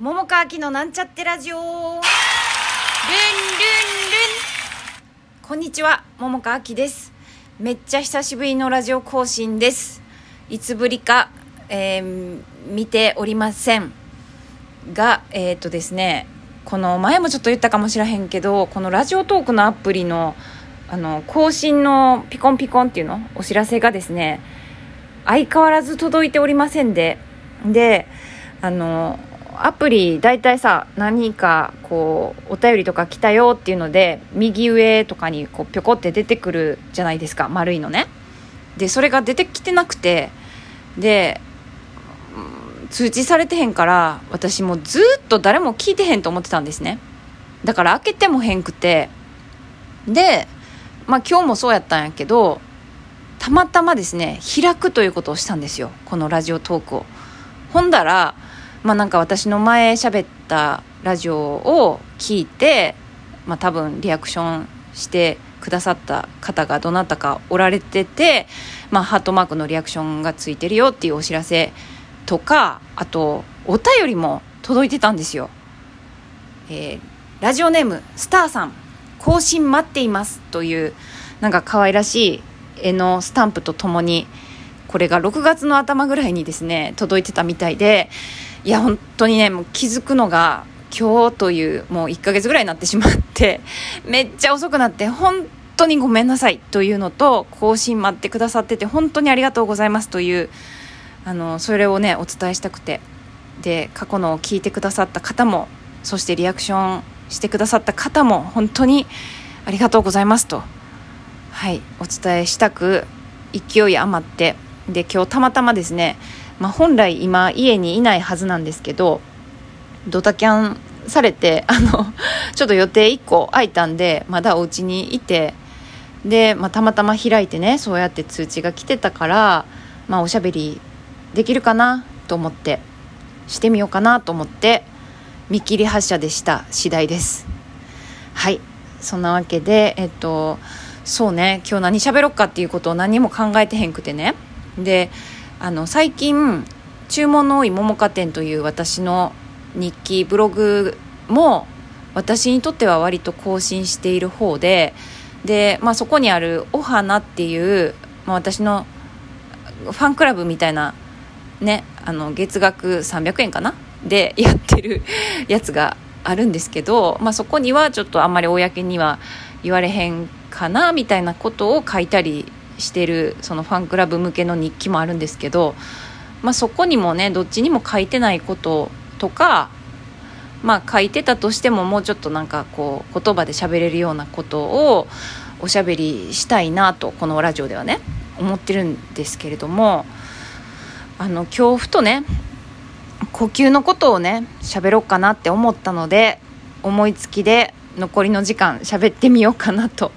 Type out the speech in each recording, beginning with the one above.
桃川きのなんちゃってラジオ。ルンルンルン。こんにちは桃川きです。めっちゃ久しぶりのラジオ更新です。いつぶりか、えー、見ておりません。がえっ、ー、とですねこの前もちょっと言ったかもしれへんけどこのラジオトークのアプリのあの更新のピコンピコンっていうのお知らせがですね相変わらず届いておりませんで。であのアプリ大体さ何かこうお便りとか来たよっていうので右上とかにこうぴょこって出てくるじゃないですか。丸いのね。でそれが出てきてなくて。で通知されてへんから私もずっと誰も聞いてへんと思ってたんですね。だから開けてもへんくて。でまあ今日もそうやったんやけどたまたまですね開くということをしたんですよ。このラジオトークを。ほんだらまあなんか私の前喋ったラジオを聞いてまあ多分リアクションしてくださった方がどなたかおられてて、まあ、ハートマークのリアクションがついてるよっていうお知らせとかあとお便りも届いてたんですよ、えー、ラジオネームスターさん更新待っていますというなんか可愛らしい絵のスタンプとともにこれが6月の頭ぐらいにですね届いてたみたいでいや本当にねもう気づくのが今日というもう1ヶ月ぐらいになってしまって めっちゃ遅くなって本当にごめんなさいというのと更新待ってくださってて本当にありがとうございますというあのそれをねお伝えしたくてで過去のを聞いてくださった方もそしてリアクションしてくださった方も本当にありがとうございますとはいお伝えしたく勢い余ってで今日たまたまですね、まあ、本来今家にいないはずなんですけどドタキャンされて あのちょっと予定1個空いたんでまだお家にいてで、まあ、たまたま開いてねそうやって通知が来てたから、まあ、おしゃべりできるかなと思ってしてみようかなと思って見切り発車でした。次第です。はい。そんなわけでえっとそうね。今日何喋ろっかっていうことを何も考えてへんくてね。であの最近注文の多い桃花店という私の日記ブログも私にとっては割と更新している方でで、まあ、そこにある「お花」っていう、まあ、私のファンクラブみたいな、ね、あの月額300円かな？でやってる やつがあるんですけど、まあ、そこにはちょっとあんまり公には言われへんかなみたいなことを書いたりしてるそのファンクラブ向けの日記もあるんですけど、まあ、そこにもねどっちにも書いてないこととかまあ書いてたとしてももうちょっとなんかこう言葉で喋れるようなことをおしゃべりしたいなとこのラジオではね思ってるんですけれどもあの恐怖とね呼吸のことをね喋ろうかなって思ったので思いつきで残りの時間喋ってみようかなと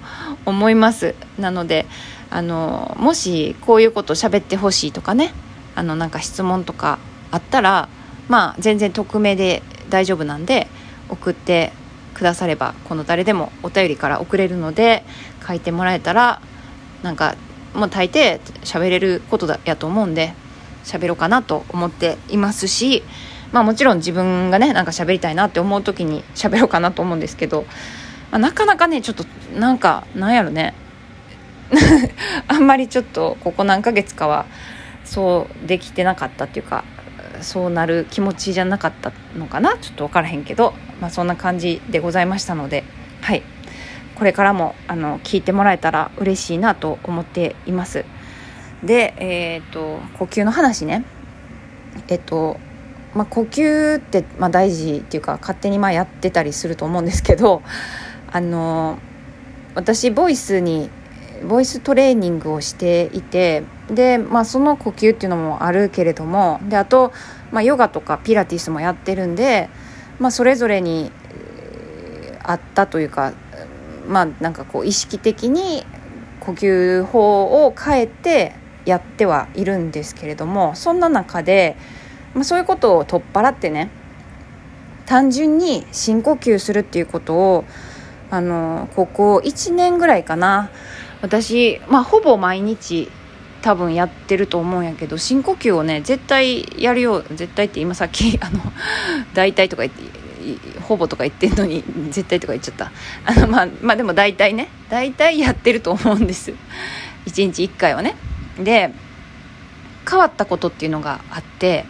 思います。なのであのもしこういうこと喋ってほしいとかねあのなんか質問とかあったらまあ全然匿名で大丈夫なんで送ってくださればこの誰でもお便りから送れるので書いてもらえたらなんかもう大抵喋れることだやと思うんで喋ろうかなと思っていますしまあもちろん自分がねなんか喋りたいなって思う時に喋ろうかなと思うんですけど、まあ、なかなかねちょっとなんかなんやろね あんまりちょっとここ何ヶ月かはそうできてなかったっていうかそうなる気持ちじゃなかったのかな？ちょっと分からへんけど、まあ、そんな感じでございましたのではい。これからもあの聞いてもらえたら嬉しいなと思っています。でえっ、と呼吸の話ね。えっ、とまあ、呼吸って、まあ、大事っていうか勝手にまあやってたりすると思うんですけどあの私ボイスにボイストレーニングをしていてで、まあ、その呼吸っていうのもあるけれどもであと、まあ、ヨガとかピラティスもやってるんで、まあ、それぞれにあったというかまあなんかこう意識的に呼吸法を変えてやってはいるんですけれどもそんな中で、まあ、そういうことを取っ払ってね単純に深呼吸するっていうことをあのここ1年ぐらいかな私、まあ、ほぼ毎日多分やってると思うんやけど深呼吸をね絶対やるよう絶対って今さっき あの大体とか言ってほぼとか言ってんのに絶対とか言っちゃった。あのまあまあでも大体ね大体やってると思うんです。1日1回はね。で変わったことっていうのがあって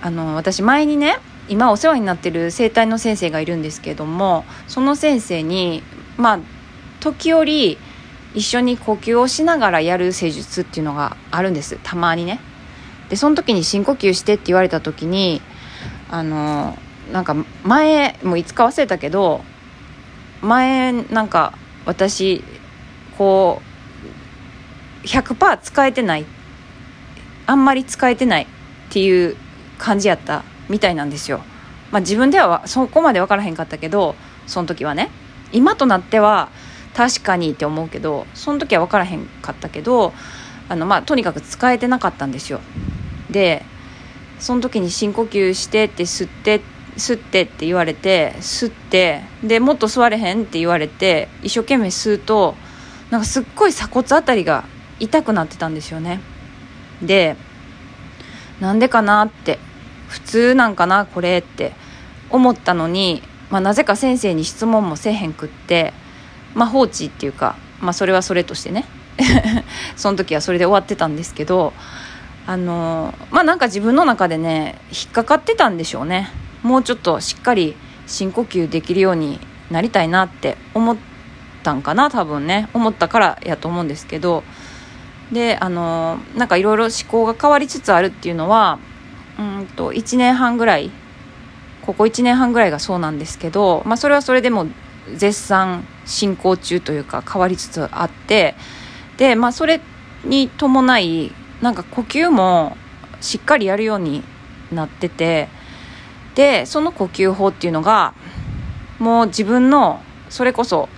あの私前にね今お世話になってる整体の先生がいるんですけどもその先生にまあ時折一緒に呼吸をしながらやる施術っていうのがあるんです。たまにね。でその時に深呼吸してって言われた時にあのなんか前もういつか忘れたけど前なんか私こう100%使えてないあんまり使えてないっていう感じやったみたいなんですよ。まあ、自分ではそこまで分からへんかったけどその時はね。今となっては確かにって思うけどその時は分からへんかったけどあの、まあ、とにかく使えてなかったんですよ。でその時に深呼吸してって吸って吸ってって言われて吸ってでもっと吸われへんって言われて一生懸命吸うとなんかすっごい鎖骨あたりが痛くなってたんですよねでなんでかなって普通なんかなこれって思ったのに、まあ、なぜか先生に質問もせえへんくって、まあ、放置っていうか、まあ、それはそれとしてねその時はそれで終わってたんですけどあのまあなんか自分の中でね引っかかってたんでしょうねもうちょっとしっかり深呼吸できるようになりたいなって思ったんかな多分ね思ったからやと思うんですけどであのなんかいろいろ思考が変わりつつあるっていうのはうんと1年半ぐらいここ1年半ぐらいがそうなんですけど、まあ、それはそれでも絶賛進行中というか変わりつつあってで、まあ、それに伴いなんか呼吸もしっかりやるようになっててでその呼吸法っていうのがもう自分のそれこそ、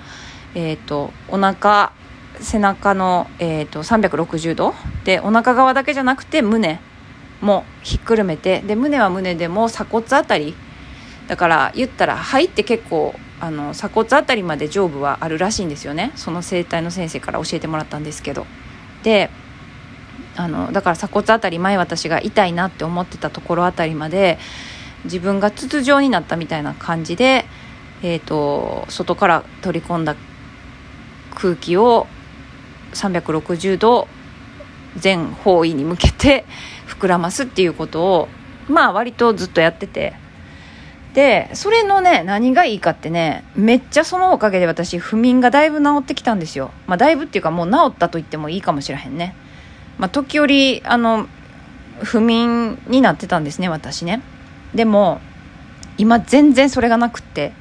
えーと、お腹背中の、えーと、360度でお腹側だけじゃなくて胸もひっくるめてで胸は胸でも鎖骨あたりだから言ったら肺って結構あの鎖骨あたりまで上部はあるらしいんですよね。その整体の先生から教えてもらったんですけど。であのだから鎖骨あたり前私が痛いなって思ってたところあたりまで自分が筒状になったみたいな感じで、えーと、外から取り込んだ空気を360度全方位に向けて膨らますっていうことをまあ割とずっとやってて。でそれのね何がいいかってねめっちゃそのおかげで私不眠がだいぶ治ってきたんですよ。まあだいぶっていうかもう治ったと言ってもいいかもしれへんね。まあ時折あの不眠になってたんですね私ね。でも今全然それがなくって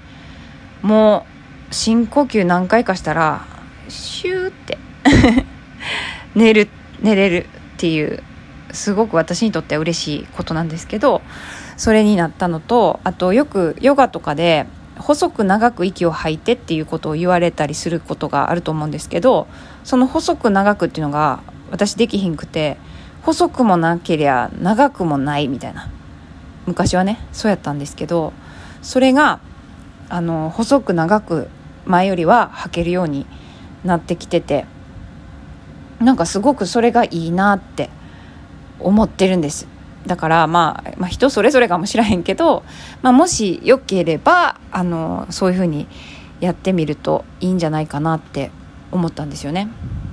もう深呼吸何回かしたらシューって 寝る寝れるっていうすごく私にとっては嬉しいことなんですけどそれになったのとあとよくヨガとかで細く長く息を吐いてっていうことを言われたりすることがあると思うんですけどその細く長くっていうのが私できひんくて細くもなけりゃ長くもないみたいな。昔はねそうやったんですけどそれがあの細く長く前よりは履けるようになってきててなんかすごくそれがいいなって思ってるんです。だから、まあ、まあ人それぞれかもしれへんけど、まあ、もしよければあのそういうふうにやってみるといいんじゃないかなって思ったんですよね。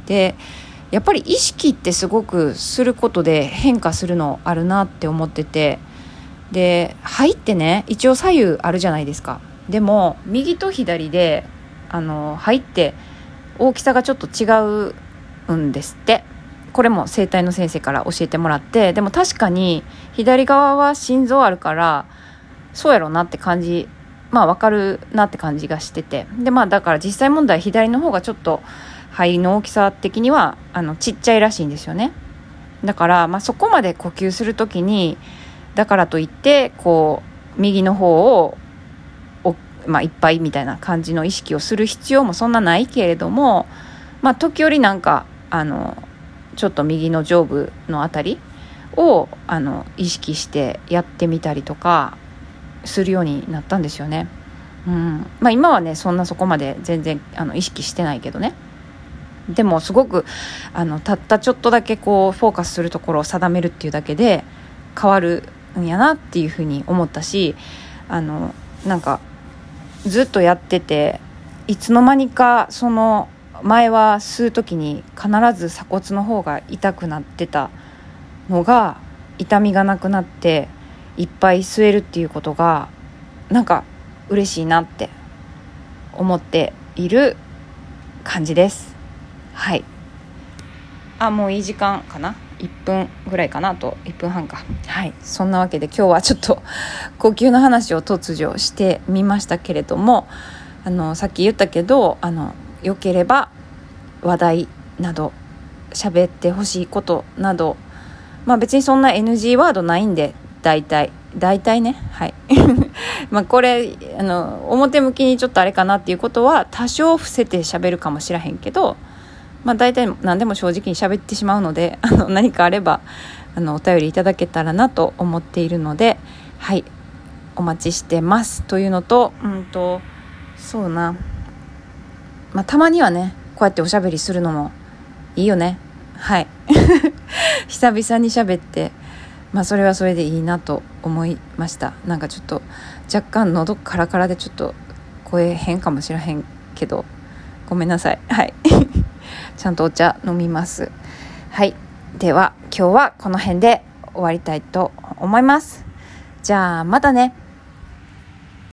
でやっぱり意識ってすごくすることで変化するのあるなって思っててで肺ってね一応左右あるじゃないですかでも右と左であの肺って大きさがちょっと違うんですってこれも整体の先生から教えてもらってでも確かに左側は心臓あるからそうやろなって感じまあ分かるなって感じがしてて。でまあだから実際問題左の方がちょっと肺の大きさ的にはあのちっちゃいらしいんですよね。だから、まあ、そこまで呼吸する時にだからといってこう右の方をまあ、いっぱいみたいな感じの意識をする必要もそんなないけれども、まあ、時折なんかあのちょっと右の上部の辺りをあの意識してやってみたりとかするようになったんですよね。うんまあ、今はねそんなそこまで全然あの意識してないけどね。でもすごくあのたったちょっとだけこうフォーカスするところを定めるっていうだけで変わるんやなっていうふうに思ったしあのなんかずっとやってていつの間にかその前は吸う時に必ず鎖骨の方が痛くなってたのが痛みがなくなっていっぱい吸えるっていうことがなんか嬉しいなって思っている感じです。はい。あもういい時間かな？1分ぐらいかなと。1分半か。はい。そんなわけで今日はちょっと呼吸の話を突如してみましたけれどもあのさっき言ったけどあのよければ話題など喋ってほしいことなど。まあ別にそんな NG ワードないんで大体。大体ね。はい。まあこれあの表向きにちょっとあれかなっていうことは多少伏せて喋るかもしらへんけどまあ大体何でも正直に喋ってしまうので あの何かあればあのお便りいただけたらなと思っているのではい。お待ちしてます。というのとうんとそうな。まあたまにはねこうやっておしゃべりするのもいいよね。はい。久々に喋ってまあそれはそれでいいなと思いました。なんかちょっと若干喉カラカラでちょっと声変かもしれへんけどごめんなさい。はい。ちゃんとお茶飲みます。はい。では今日はこの辺で終わりたいと思います。じゃあまたね。